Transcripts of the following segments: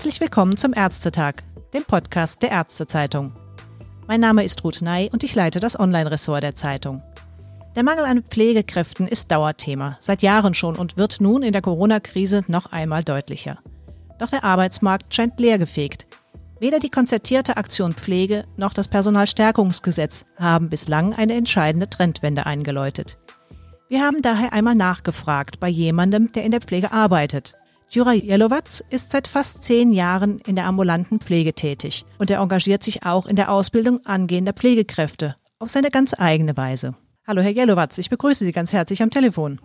Herzlich willkommen zum Ärztetag, dem Podcast der Ärztezeitung. Mein Name ist Ruth Ney und ich leite das Online-Ressort der Zeitung. Der Mangel an Pflegekräften ist Dauerthema, seit Jahren schon und wird nun in der Corona-Krise noch einmal deutlicher. Doch der Arbeitsmarkt scheint leergefegt. Weder die konzertierte Aktion Pflege noch das Personalstärkungsgesetz haben bislang eine entscheidende Trendwende eingeläutet. Wir haben daher einmal nachgefragt bei jemandem, der in der Pflege arbeitet. Jura Jelowatz ist seit fast zehn Jahren in der ambulanten Pflege tätig und er engagiert sich auch in der Ausbildung angehender Pflegekräfte auf seine ganz eigene Weise. Hallo Herr Jelowatz, ich begrüße Sie ganz herzlich am Telefon.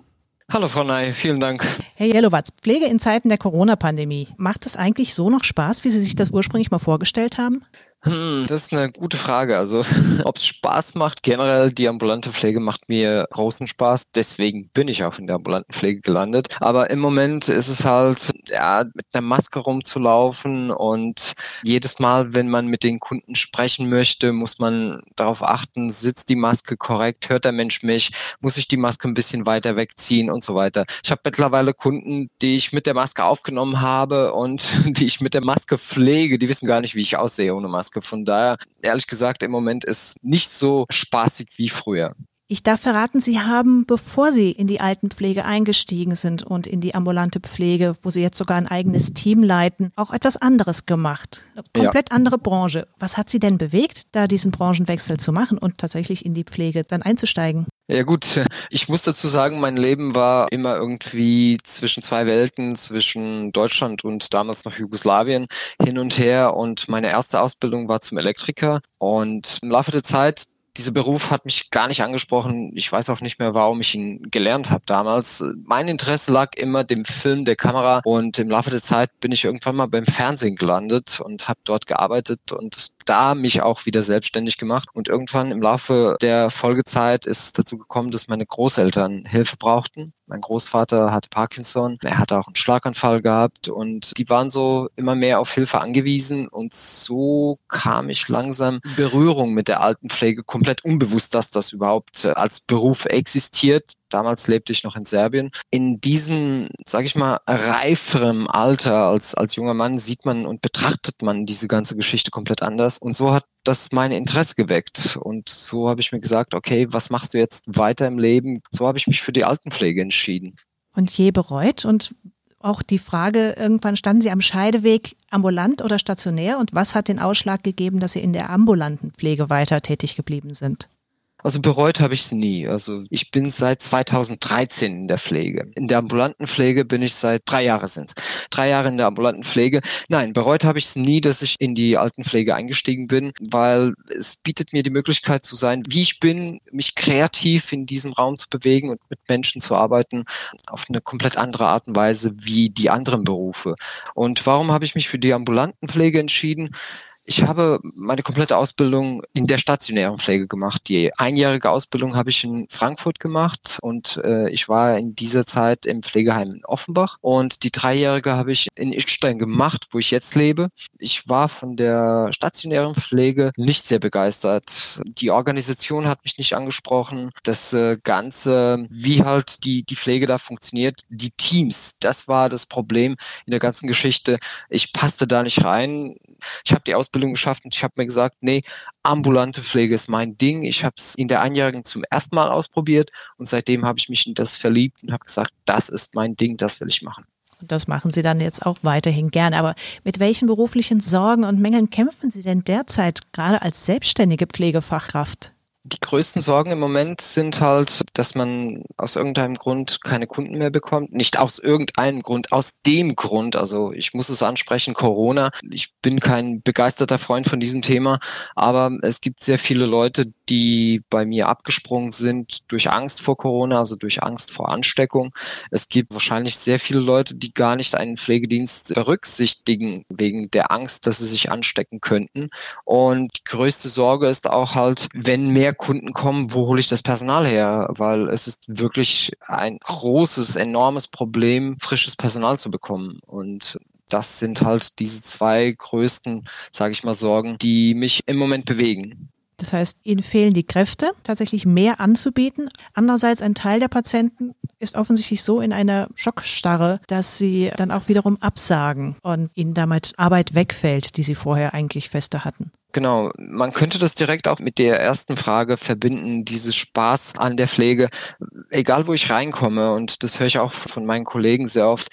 Hallo Frau Ney, vielen Dank. Herr Jelowatz, Pflege in Zeiten der Corona-Pandemie, macht es eigentlich so noch Spaß, wie Sie sich das ursprünglich mal vorgestellt haben? Hm, das ist eine gute Frage. Also, ob es Spaß macht, generell die ambulante Pflege macht mir großen Spaß. Deswegen bin ich auch in der ambulanten Pflege gelandet. Aber im Moment ist es halt, ja, mit einer Maske rumzulaufen und jedes Mal, wenn man mit den Kunden sprechen möchte, muss man darauf achten, sitzt die Maske korrekt, hört der Mensch mich, muss ich die Maske ein bisschen weiter wegziehen und so weiter. Ich habe mittlerweile Kunden, die ich mit der Maske aufgenommen habe und die ich mit der Maske pflege, die wissen gar nicht, wie ich aussehe ohne Maske. Maske. Von daher, ehrlich gesagt, im Moment ist nicht so spaßig wie früher. Ich darf verraten, Sie haben, bevor Sie in die Altenpflege eingestiegen sind und in die ambulante Pflege, wo Sie jetzt sogar ein eigenes Team leiten, auch etwas anderes gemacht. Eine komplett ja. andere Branche. Was hat Sie denn bewegt, da diesen Branchenwechsel zu machen und tatsächlich in die Pflege dann einzusteigen? Ja gut, ich muss dazu sagen, mein Leben war immer irgendwie zwischen zwei Welten, zwischen Deutschland und damals noch Jugoslawien hin und her und meine erste Ausbildung war zum Elektriker und im Laufe der Zeit dieser Beruf hat mich gar nicht angesprochen. Ich weiß auch nicht mehr, warum ich ihn gelernt habe damals. Mein Interesse lag immer dem Film, der Kamera und im Laufe der Zeit bin ich irgendwann mal beim Fernsehen gelandet und habe dort gearbeitet und da mich auch wieder selbstständig gemacht. Und irgendwann im Laufe der Folgezeit ist dazu gekommen, dass meine Großeltern Hilfe brauchten mein Großvater hatte Parkinson, er hatte auch einen Schlaganfall gehabt und die waren so immer mehr auf Hilfe angewiesen und so kam ich langsam in Berührung mit der Altenpflege, komplett unbewusst, dass das überhaupt äh, als Beruf existiert. Damals lebte ich noch in Serbien. In diesem, sage ich mal, reiferen Alter als, als junger Mann sieht man und betrachtet man diese ganze Geschichte komplett anders. Und so hat das mein Interesse geweckt. Und so habe ich mir gesagt, okay, was machst du jetzt weiter im Leben? So habe ich mich für die Altenpflege entschieden. Und je bereut und auch die Frage, irgendwann standen Sie am Scheideweg ambulant oder stationär und was hat den Ausschlag gegeben, dass Sie in der ambulanten Pflege weiter tätig geblieben sind? Also bereut habe ich es nie. Also ich bin seit 2013 in der Pflege. In der ambulanten Pflege bin ich seit drei Jahre sind Drei Jahre in der ambulanten Pflege. Nein, bereut habe ich es nie, dass ich in die Altenpflege eingestiegen bin, weil es bietet mir die Möglichkeit zu sein, wie ich bin, mich kreativ in diesem Raum zu bewegen und mit Menschen zu arbeiten, auf eine komplett andere Art und Weise wie die anderen Berufe. Und warum habe ich mich für die ambulanten Pflege entschieden? Ich habe meine komplette Ausbildung in der stationären Pflege gemacht. Die einjährige Ausbildung habe ich in Frankfurt gemacht und äh, ich war in dieser Zeit im Pflegeheim in Offenbach und die dreijährige habe ich in Ischstein gemacht, wo ich jetzt lebe. Ich war von der stationären Pflege nicht sehr begeistert. Die Organisation hat mich nicht angesprochen. Das äh, Ganze, wie halt die, die Pflege da funktioniert, die Teams, das war das Problem in der ganzen Geschichte. Ich passte da nicht rein. Ich habe die Ausbildung Ausbildung geschafft und ich habe mir gesagt, nee, ambulante Pflege ist mein Ding. Ich habe es in der Einjährigen zum ersten Mal ausprobiert und seitdem habe ich mich in das verliebt und habe gesagt, das ist mein Ding, das will ich machen. Und das machen Sie dann jetzt auch weiterhin gern. Aber mit welchen beruflichen Sorgen und Mängeln kämpfen Sie denn derzeit gerade als selbstständige Pflegefachkraft? Die größten Sorgen im Moment sind halt, dass man aus irgendeinem Grund keine Kunden mehr bekommt. Nicht aus irgendeinem Grund, aus dem Grund. Also ich muss es ansprechen, Corona. Ich bin kein begeisterter Freund von diesem Thema, aber es gibt sehr viele Leute, die bei mir abgesprungen sind durch Angst vor Corona, also durch Angst vor Ansteckung. Es gibt wahrscheinlich sehr viele Leute, die gar nicht einen Pflegedienst berücksichtigen wegen der Angst, dass sie sich anstecken könnten. Und die größte Sorge ist auch halt, wenn mehr Kunden kommen, wo hole ich das Personal her? Weil es ist wirklich ein großes, enormes Problem, frisches Personal zu bekommen. Und das sind halt diese zwei größten, sage ich mal, Sorgen, die mich im Moment bewegen. Das heißt, ihnen fehlen die Kräfte, tatsächlich mehr anzubieten. Andererseits, ein Teil der Patienten ist offensichtlich so in einer Schockstarre, dass sie dann auch wiederum absagen und ihnen damit Arbeit wegfällt, die sie vorher eigentlich feste hatten. Genau, man könnte das direkt auch mit der ersten Frage verbinden, dieses Spaß an der Pflege. Egal wo ich reinkomme, und das höre ich auch von meinen Kollegen sehr oft,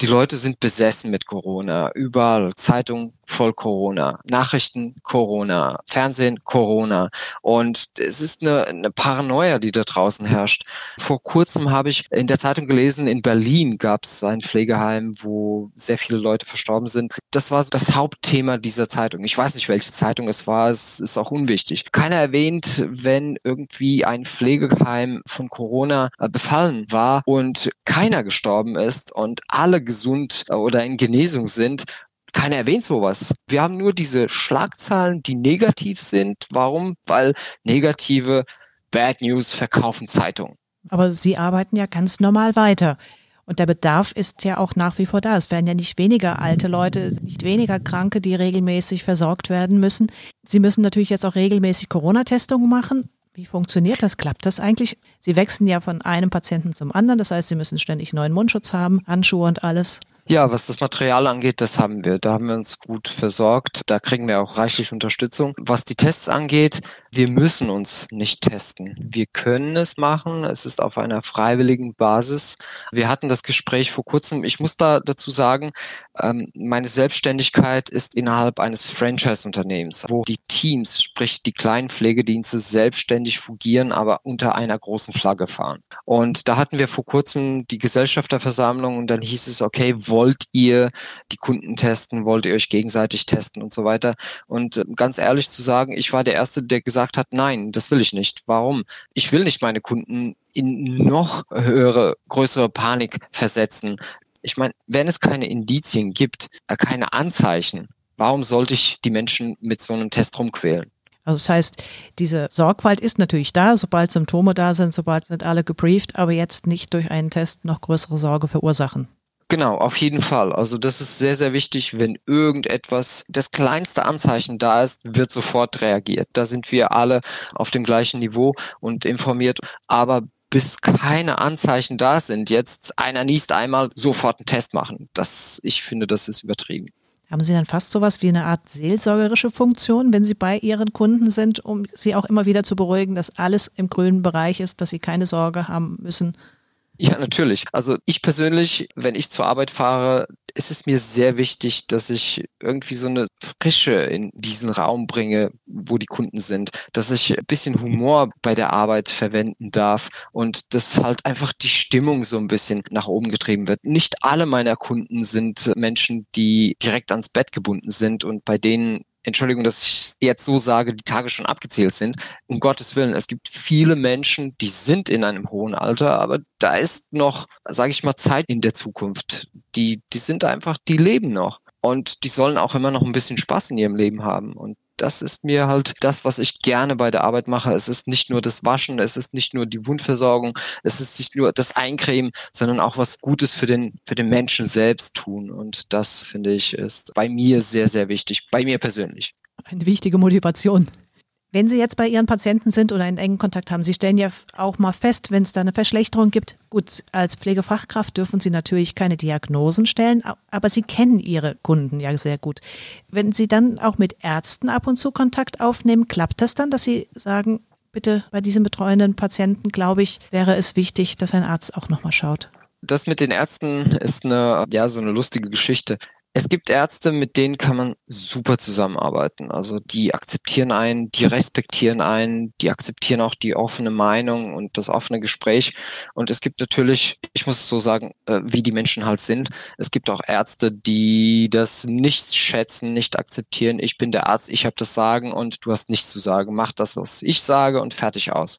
die Leute sind besessen mit Corona. Überall Zeitung voll Corona, Nachrichten Corona, Fernsehen Corona. Und es ist eine, eine Paranoia, die da draußen herrscht. Vor kurzem habe ich in der Zeitung gelesen, in Berlin gab es ein Pflegeheim, wo sehr viele Leute verstorben sind. Das war das Hauptthema dieser Zeitung. Ich weiß nicht, welche Zeitung es war. Es ist auch unwichtig. Keiner erwähnt, wenn irgendwie ein Pflegeheim von Corona äh, befallen war und keiner gestorben ist und alle gesund äh, oder in Genesung sind, keiner erwähnt sowas. Wir haben nur diese Schlagzahlen, die negativ sind. Warum? Weil negative Bad News verkaufen Zeitungen. Aber Sie arbeiten ja ganz normal weiter. Und der Bedarf ist ja auch nach wie vor da. Es werden ja nicht weniger alte Leute, nicht weniger Kranke, die regelmäßig versorgt werden müssen. Sie müssen natürlich jetzt auch regelmäßig Corona-Testungen machen. Wie funktioniert das? Klappt das eigentlich? Sie wechseln ja von einem Patienten zum anderen. Das heißt, Sie müssen ständig neuen Mundschutz haben, Handschuhe und alles. Ja, was das Material angeht, das haben wir. Da haben wir uns gut versorgt. Da kriegen wir auch reichlich Unterstützung. Was die Tests angeht, wir müssen uns nicht testen. Wir können es machen. Es ist auf einer freiwilligen Basis. Wir hatten das Gespräch vor kurzem. Ich muss da dazu sagen, ähm, meine Selbstständigkeit ist innerhalb eines Franchise-Unternehmens, wo die Teams, sprich die kleinen Pflegedienste, selbstständig fungieren, aber unter einer großen Flagge fahren. Und da hatten wir vor kurzem die Gesellschafterversammlung und dann hieß es, okay, wollt ihr die Kunden testen? Wollt ihr euch gegenseitig testen und so weiter? Und äh, ganz ehrlich zu sagen, ich war der Erste, der gesagt hat, nein, das will ich nicht. Warum? Ich will nicht meine Kunden in noch höhere, größere Panik versetzen. Ich meine, wenn es keine Indizien gibt, äh, keine Anzeichen, warum sollte ich die Menschen mit so einem Test rumquälen? Also das heißt, diese Sorgfalt ist natürlich da, sobald Symptome da sind, sobald sind alle gebrieft, aber jetzt nicht durch einen Test noch größere Sorge verursachen. Genau, auf jeden Fall. Also das ist sehr, sehr wichtig, wenn irgendetwas, das kleinste Anzeichen da ist, wird sofort reagiert. Da sind wir alle auf dem gleichen Niveau und informiert. Aber bis keine Anzeichen da sind, jetzt einer niest einmal, sofort einen Test machen. Das, ich finde, das ist übertrieben. Haben Sie dann fast sowas wie eine Art seelsorgerische Funktion, wenn Sie bei Ihren Kunden sind, um sie auch immer wieder zu beruhigen, dass alles im grünen Bereich ist, dass sie keine Sorge haben müssen? Ja, natürlich. Also ich persönlich, wenn ich zur Arbeit fahre, ist es mir sehr wichtig, dass ich irgendwie so eine Frische in diesen Raum bringe, wo die Kunden sind, dass ich ein bisschen Humor bei der Arbeit verwenden darf und dass halt einfach die Stimmung so ein bisschen nach oben getrieben wird. Nicht alle meiner Kunden sind Menschen, die direkt ans Bett gebunden sind und bei denen Entschuldigung, dass ich jetzt so sage, die Tage schon abgezählt sind. Um Gottes Willen, es gibt viele Menschen, die sind in einem hohen Alter, aber da ist noch, sage ich mal, Zeit in der Zukunft. Die, die sind einfach, die leben noch. Und die sollen auch immer noch ein bisschen Spaß in ihrem Leben haben. Und das ist mir halt das, was ich gerne bei der Arbeit mache. Es ist nicht nur das Waschen, es ist nicht nur die Wundversorgung, es ist nicht nur das Eincremen, sondern auch was Gutes für den, für den Menschen selbst tun. Und das finde ich ist bei mir sehr, sehr wichtig, bei mir persönlich. Eine wichtige Motivation. Wenn Sie jetzt bei Ihren Patienten sind oder einen engen Kontakt haben, Sie stellen ja auch mal fest, wenn es da eine Verschlechterung gibt. Gut, als Pflegefachkraft dürfen Sie natürlich keine Diagnosen stellen, aber Sie kennen Ihre Kunden ja sehr gut. Wenn Sie dann auch mit Ärzten ab und zu Kontakt aufnehmen, klappt das dann, dass Sie sagen, bitte bei diesem betreuenden Patienten, glaube ich, wäre es wichtig, dass ein Arzt auch nochmal schaut? Das mit den Ärzten ist eine, ja, so eine lustige Geschichte. Es gibt Ärzte, mit denen kann man super zusammenarbeiten. Also die akzeptieren einen, die respektieren einen, die akzeptieren auch die offene Meinung und das offene Gespräch. Und es gibt natürlich, ich muss so sagen, äh, wie die Menschen halt sind. Es gibt auch Ärzte, die das nicht schätzen, nicht akzeptieren. Ich bin der Arzt, ich habe das Sagen und du hast nichts zu sagen. Mach das, was ich sage und fertig aus.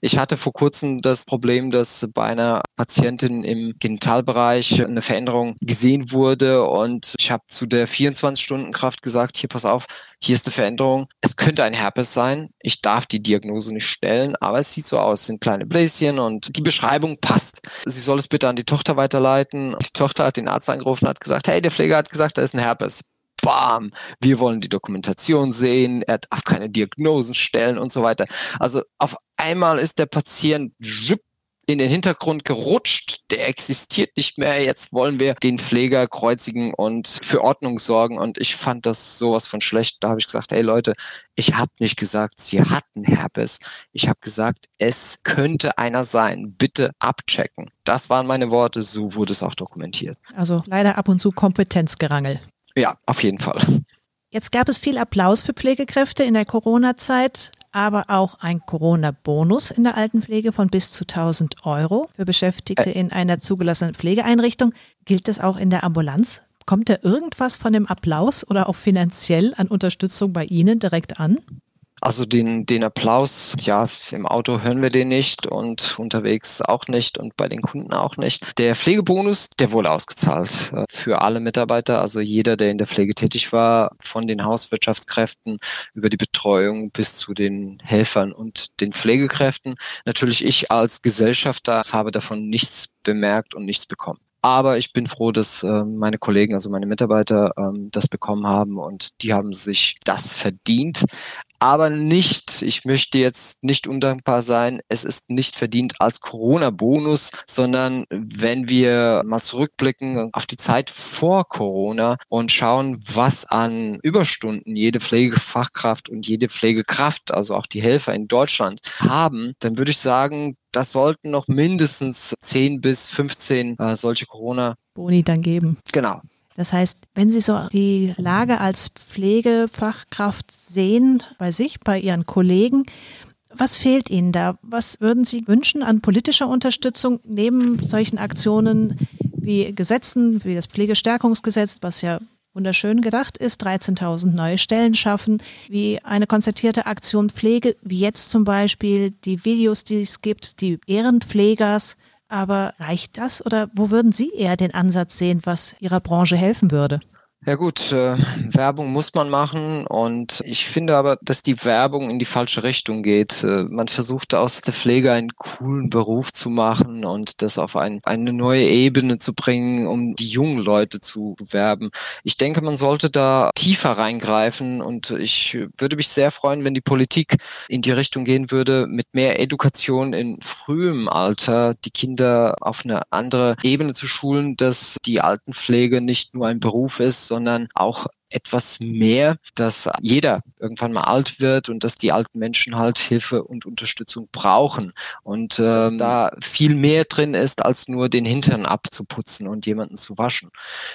Ich hatte vor kurzem das Problem, dass bei einer Patientin im Genitalbereich eine Veränderung gesehen wurde und ich habe zu der 24-Stunden-Kraft gesagt, hier pass auf, hier ist eine Veränderung. Es könnte ein Herpes sein. Ich darf die Diagnose nicht stellen, aber es sieht so aus, es sind kleine Bläschen und die Beschreibung passt. Sie soll es bitte an die Tochter weiterleiten. Die Tochter hat den Arzt angerufen und hat gesagt, hey, der Pfleger hat gesagt, da ist ein Herpes. Bam, wir wollen die Dokumentation sehen, er darf keine Diagnosen stellen und so weiter. Also auf einmal ist der Patient in den Hintergrund gerutscht. Der existiert nicht mehr. Jetzt wollen wir den Pfleger kreuzigen und für Ordnung sorgen. Und ich fand das sowas von schlecht. Da habe ich gesagt, hey Leute, ich habe nicht gesagt, sie hatten Herpes. Ich habe gesagt, es könnte einer sein. Bitte abchecken. Das waren meine Worte. So wurde es auch dokumentiert. Also leider ab und zu Kompetenzgerangel. Ja, auf jeden Fall. Jetzt gab es viel Applaus für Pflegekräfte in der Corona-Zeit, aber auch ein Corona-Bonus in der Altenpflege von bis zu 1000 Euro für Beschäftigte in einer zugelassenen Pflegeeinrichtung. Gilt das auch in der Ambulanz? Kommt da irgendwas von dem Applaus oder auch finanziell an Unterstützung bei Ihnen direkt an? Also den, den Applaus, ja, im Auto hören wir den nicht und unterwegs auch nicht und bei den Kunden auch nicht. Der Pflegebonus, der wurde ausgezahlt äh, für alle Mitarbeiter, also jeder, der in der Pflege tätig war, von den Hauswirtschaftskräften über die Betreuung bis zu den Helfern und den Pflegekräften. Natürlich ich als Gesellschafter habe davon nichts bemerkt und nichts bekommen. Aber ich bin froh, dass äh, meine Kollegen, also meine Mitarbeiter, ähm, das bekommen haben und die haben sich das verdient aber nicht, ich möchte jetzt nicht undankbar sein, es ist nicht verdient als Corona-Bonus, sondern wenn wir mal zurückblicken auf die Zeit vor Corona und schauen, was an Überstunden jede Pflegefachkraft und jede Pflegekraft, also auch die Helfer in Deutschland haben, dann würde ich sagen, das sollten noch mindestens 10 bis 15 äh, solche Corona Boni dann geben. Genau. Das heißt, wenn Sie so die Lage als Pflegefachkraft sehen bei sich, bei Ihren Kollegen, was fehlt Ihnen da? Was würden Sie wünschen an politischer Unterstützung neben solchen Aktionen wie Gesetzen, wie das Pflegestärkungsgesetz, was ja wunderschön gedacht ist, 13.000 neue Stellen schaffen, wie eine konzertierte Aktion Pflege, wie jetzt zum Beispiel die Videos, die es gibt, die Ehrenpflegers, aber reicht das oder wo würden Sie eher den Ansatz sehen, was Ihrer Branche helfen würde? Ja gut, äh, Werbung muss man machen und ich finde aber, dass die Werbung in die falsche Richtung geht. Äh, man versucht aus der Pflege einen coolen Beruf zu machen und das auf ein, eine neue Ebene zu bringen, um die jungen Leute zu werben. Ich denke, man sollte da tiefer reingreifen und ich würde mich sehr freuen, wenn die Politik in die Richtung gehen würde, mit mehr Education in frühem Alter die Kinder auf eine andere Ebene zu schulen, dass die Altenpflege nicht nur ein Beruf ist, sondern auch etwas mehr, dass jeder irgendwann mal alt wird und dass die alten Menschen halt Hilfe und Unterstützung brauchen und ähm, da viel mehr drin ist, als nur den Hintern abzuputzen und jemanden zu waschen.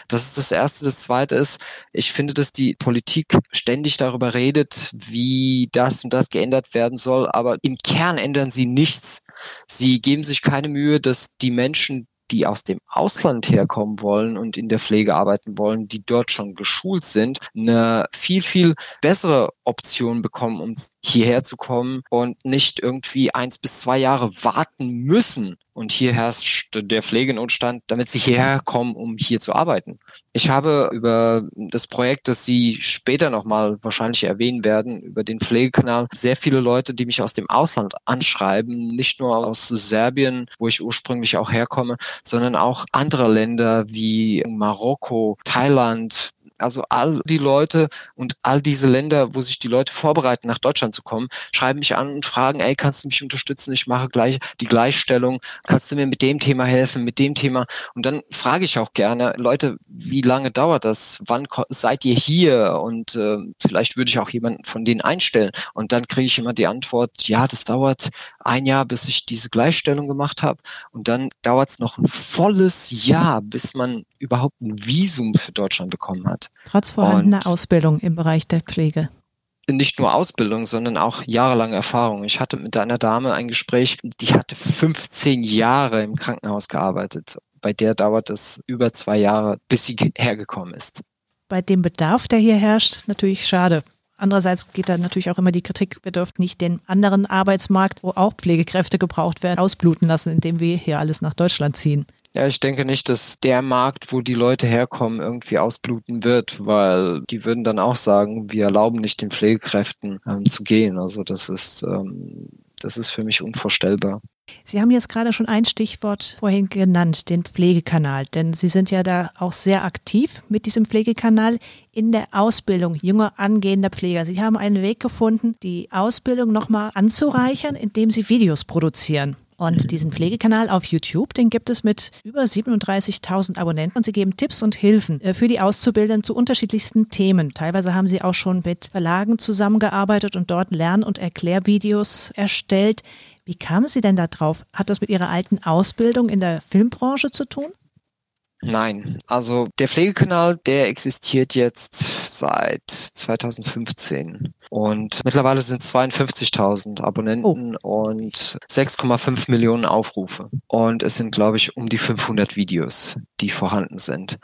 Das ist das Erste. Das Zweite ist, ich finde, dass die Politik ständig darüber redet, wie das und das geändert werden soll, aber im Kern ändern sie nichts. Sie geben sich keine Mühe, dass die Menschen, die aus dem Ausland herkommen wollen und in der Pflege arbeiten wollen, die dort schon geschult sind, eine viel, viel bessere Option bekommen, um hierher zu kommen und nicht irgendwie eins bis zwei Jahre warten müssen. Und hier herrscht der Pflegenotstand, damit sie hierher kommen, um hier zu arbeiten. Ich habe über das Projekt, das Sie später nochmal wahrscheinlich erwähnen werden, über den Pflegekanal, sehr viele Leute, die mich aus dem Ausland anschreiben, nicht nur aus Serbien, wo ich ursprünglich auch herkomme, sondern auch andere Länder wie Marokko, Thailand, also all die Leute und all diese Länder, wo sich die Leute vorbereiten, nach Deutschland zu kommen, schreiben mich an und fragen, ey, kannst du mich unterstützen? Ich mache gleich die Gleichstellung. Kannst du mir mit dem Thema helfen, mit dem Thema? Und dann frage ich auch gerne, Leute, wie lange dauert das? Wann seid ihr hier? Und äh, vielleicht würde ich auch jemanden von denen einstellen. Und dann kriege ich immer die Antwort, ja, das dauert ein Jahr, bis ich diese Gleichstellung gemacht habe. Und dann dauert es noch ein volles Jahr, bis man überhaupt ein Visum für Deutschland bekommen hat. Trotz vorhandener Und Ausbildung im Bereich der Pflege nicht nur Ausbildung, sondern auch jahrelange Erfahrung. Ich hatte mit einer Dame ein Gespräch, die hatte 15 Jahre im Krankenhaus gearbeitet. Bei der dauert es über zwei Jahre, bis sie hergekommen ist. Bei dem Bedarf, der hier herrscht, natürlich schade. Andererseits geht da natürlich auch immer die Kritik, wir dürfen nicht den anderen Arbeitsmarkt, wo auch Pflegekräfte gebraucht werden, ausbluten lassen, indem wir hier alles nach Deutschland ziehen. Ja, ich denke nicht, dass der Markt, wo die Leute herkommen, irgendwie ausbluten wird, weil die würden dann auch sagen, wir erlauben nicht den Pflegekräften ähm, zu gehen. Also das ist, ähm, das ist für mich unvorstellbar. Sie haben jetzt gerade schon ein Stichwort vorhin genannt, den Pflegekanal, denn Sie sind ja da auch sehr aktiv mit diesem Pflegekanal in der Ausbildung junger angehender Pfleger. Sie haben einen Weg gefunden, die Ausbildung nochmal anzureichern, indem Sie Videos produzieren Und diesen Pflegekanal auf YouTube, den gibt es mit über 37.000 Abonnenten und sie geben Tipps und Hilfen äh, für die Auszubildenden zu unterschiedlichsten Themen. Teilweise haben sie auch schon mit Verlagen zusammengearbeitet und dort Lern- und Erklärvideos erstellt. Wie kamen Sie denn da drauf? Hat das mit Ihrer alten Ausbildung in der Filmbranche zu tun? Nein, also der Pflegekanal, der existiert jetzt seit 2015 und mittlerweile sind 52.000 Abonnenten oh. und 6,5 Millionen Aufrufe und es sind, glaube ich, um die 500 Videos, die vorhanden sind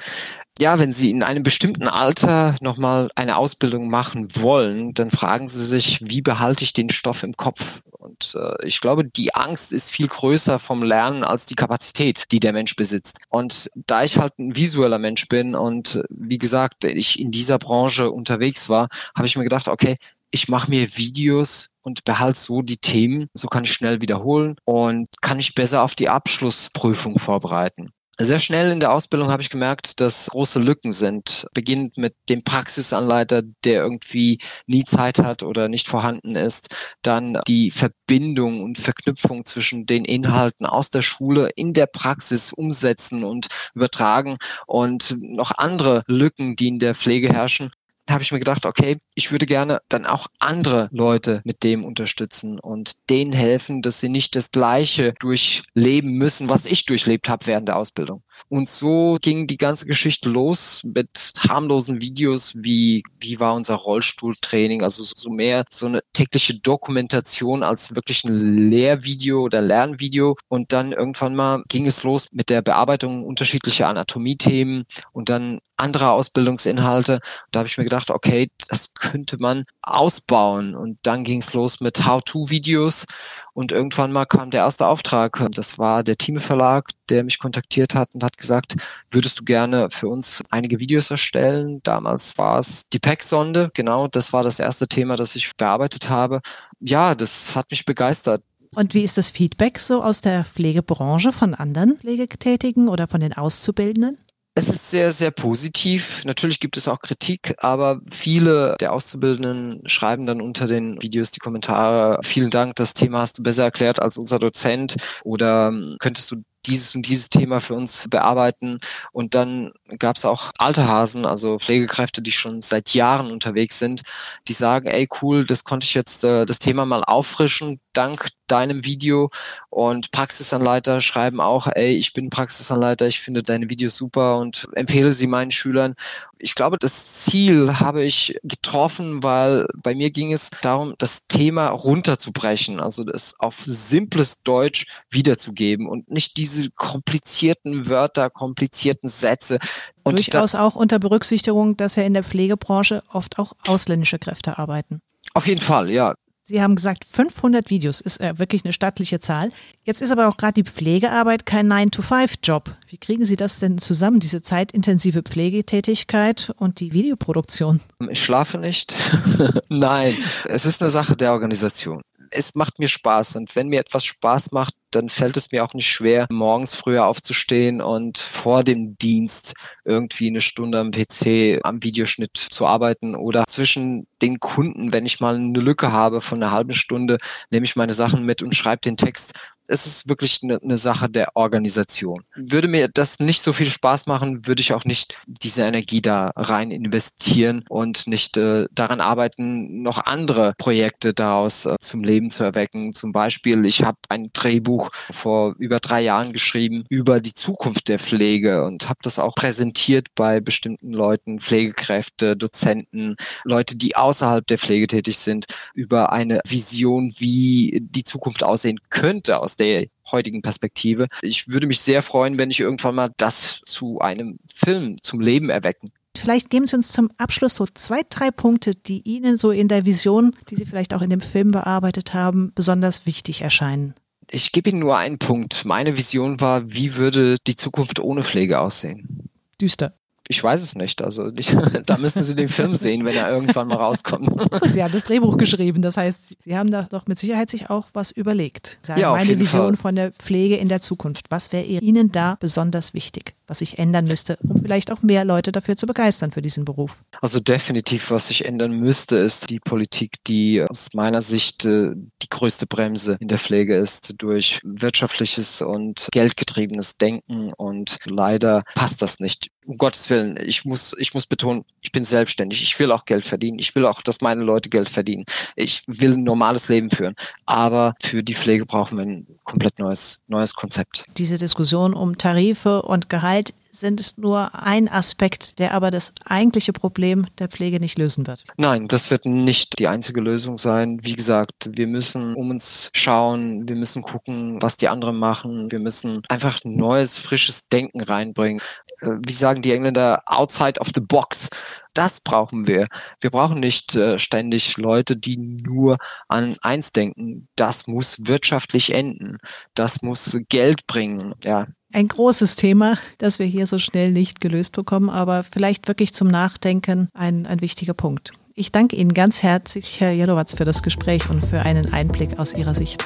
ja, wenn Sie in einem bestimmten Alter nochmal eine Ausbildung machen wollen, dann fragen Sie sich, wie behalte ich den Stoff im Kopf? Und äh, ich glaube, die Angst ist viel größer vom Lernen als die Kapazität, die der Mensch besitzt. Und da ich halt ein visueller Mensch bin und wie gesagt, ich in dieser Branche unterwegs war, habe ich mir gedacht, okay, ich mache mir Videos und behalte so die Themen, so kann ich schnell wiederholen und kann mich besser auf die Abschlussprüfung vorbereiten. Sehr schnell in der Ausbildung habe ich gemerkt, dass große Lücken sind. Beginnend mit dem Praxisanleiter, der irgendwie nie Zeit hat oder nicht vorhanden ist. Dann die Verbindung und Verknüpfung zwischen den Inhalten aus der Schule in der Praxis umsetzen und übertragen und noch andere Lücken, die in der Pflege herrschen habe ich mir gedacht, okay, ich würde gerne dann auch andere Leute mit dem unterstützen und denen helfen, dass sie nicht das Gleiche durchleben müssen, was ich durchlebt habe während der Ausbildung. Und so ging die ganze Geschichte los mit harmlosen Videos wie, wie war unser Rollstuhltraining, also so mehr so eine tägliche Dokumentation als wirklich ein Lehrvideo oder Lernvideo. Und dann irgendwann mal ging es los mit der Bearbeitung unterschiedlicher Anatomiethemen und dann andere Ausbildungsinhalte. Da habe ich mir gedacht, okay, das könnte man ausbauen. Und dann ging es los mit How-to-Videos und irgendwann mal kam der erste Auftrag. Das war der Thieme Verlag, der mich kontaktiert hat und hat gesagt, würdest du gerne für uns einige Videos erstellen? Damals war es die PEC-Sonde. Genau, das war das erste Thema, das ich bearbeitet habe. Ja, das hat mich begeistert. Und wie ist das Feedback so aus der Pflegebranche von anderen Pflegetätigen oder von den Auszubildenden? Es ist sehr, sehr positiv. Natürlich gibt es auch Kritik, aber viele der Auszubildenden schreiben dann unter den Videos die Kommentare, vielen Dank, das Thema hast du besser erklärt als unser Dozent oder ähm, könntest du dieses und dieses Thema für uns bearbeiten. Und dann gab es auch alte Hasen, also Pflegekräfte, die schon seit Jahren unterwegs sind, die sagen, ey cool, das konnte ich jetzt äh, das Thema mal auffrischen, dank deinem Video. Und Praxisanleiter schreiben auch, ey, ich bin Praxisanleiter, ich finde deine Videos super und empfehle sie meinen Schülern ich glaube, das Ziel habe ich getroffen, weil bei mir ging es darum, das Thema runterzubrechen, also das auf simples Deutsch wiederzugeben und nicht diese komplizierten Wörter, komplizierten Sätze. Und Durchaus auch unter Berücksichtigung, dass ja in der Pflegebranche oft auch ausländische Kräfte arbeiten. Auf jeden Fall, ja. Sie haben gesagt, 500 Videos ist äh, wirklich eine stattliche Zahl. Jetzt ist aber auch gerade die Pflegearbeit kein 9-to-5-Job. Wie kriegen Sie das denn zusammen, diese zeitintensive Pflegetätigkeit und die Videoproduktion? Ich schlafe nicht. Nein, es ist eine Sache der Organisation es macht mir Spaß und wenn mir etwas Spaß macht, dann fällt es mir auch nicht schwer, morgens früher aufzustehen und vor dem Dienst irgendwie eine Stunde am PC am Videoschnitt zu arbeiten oder zwischen den Kunden, wenn ich mal eine Lücke habe von einer halben Stunde, nehme ich meine Sachen mit und schreibe den Text es ist wirklich eine, eine Sache der Organisation. Würde mir das nicht so viel Spaß machen, würde ich auch nicht diese Energie da rein investieren und nicht äh, daran arbeiten, noch andere Projekte daraus äh, zum Leben zu erwecken. Zum Beispiel, ich habe ein Drehbuch vor über drei Jahren geschrieben über die Zukunft der Pflege und habe das auch präsentiert bei bestimmten Leuten, Pflegekräfte, Dozenten, Leute, die außerhalb der Pflege tätig sind, über eine Vision, wie die Zukunft aussehen könnte aus der heutigen Perspektive. Ich würde mich sehr freuen, wenn ich irgendwann mal das zu einem Film zum Leben erwecken Vielleicht geben Sie uns zum Abschluss so zwei, drei Punkte, die Ihnen so in der Vision, die Sie vielleicht auch in dem Film bearbeitet haben, besonders wichtig erscheinen. Ich gebe Ihnen nur einen Punkt. Meine Vision war, wie würde die Zukunft ohne Pflege aussehen? Düster. Ich weiß es nicht. Also ich, da müssen Sie den Film sehen, wenn er irgendwann mal rauskommt. Und Sie haben das Drehbuch geschrieben. Das heißt, Sie haben da doch mit Sicherheit sich auch was überlegt. Sagen, ja, meine Vision Fall. von der Pflege in der Zukunft. Was wäre Ihnen da besonders wichtig? Was sich ändern müsste, um vielleicht auch mehr Leute dafür zu begeistern für diesen Beruf? Also definitiv, was sich ändern müsste, ist die Politik, die aus meiner Sicht äh, die größte Bremse in der Pflege ist durch wirtschaftliches und geldgetriebenes Denken und leider passt das nicht um Gottes Willen, ich muss, ich muss betonen, ich bin selbstständig. Ich will auch Geld verdienen. Ich will auch, dass meine Leute Geld verdienen. Ich will ein normales Leben führen. Aber für die Pflege brauchen wir ein komplett neues, neues Konzept. Diese Diskussion um Tarife und Gehalt sind es nur ein Aspekt, der aber das eigentliche Problem der Pflege nicht lösen wird. Nein, das wird nicht die einzige Lösung sein. Wie gesagt, wir müssen um uns schauen, wir müssen gucken, was die anderen machen. Wir müssen einfach neues, frisches Denken reinbringen. Äh, wie sagen die Engländer, outside of the box. Das brauchen wir. Wir brauchen nicht äh, ständig Leute, die nur an eins denken. Das muss wirtschaftlich enden. Das muss Geld bringen. Ja, ein großes Thema, das wir hier so schnell nicht gelöst bekommen, aber vielleicht wirklich zum Nachdenken ein, ein wichtiger Punkt. Ich danke Ihnen ganz herzlich, Herr Jelowatz, für das Gespräch und für einen Einblick aus Ihrer Sicht.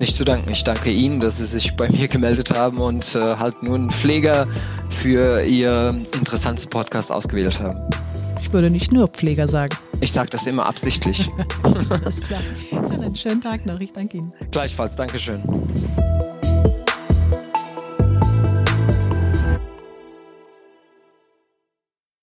Nicht zu danken. Ich danke Ihnen, dass Sie sich bei mir gemeldet haben und äh, halt nur einen Pfleger für Ihr interessantes Podcast ausgewählt haben. Ich würde nicht nur Pfleger sagen. Ich sage das immer absichtlich. Alles klar. Dann einen schönen Tag noch. Ich danke Ihnen. Gleichfalls. Dankeschön.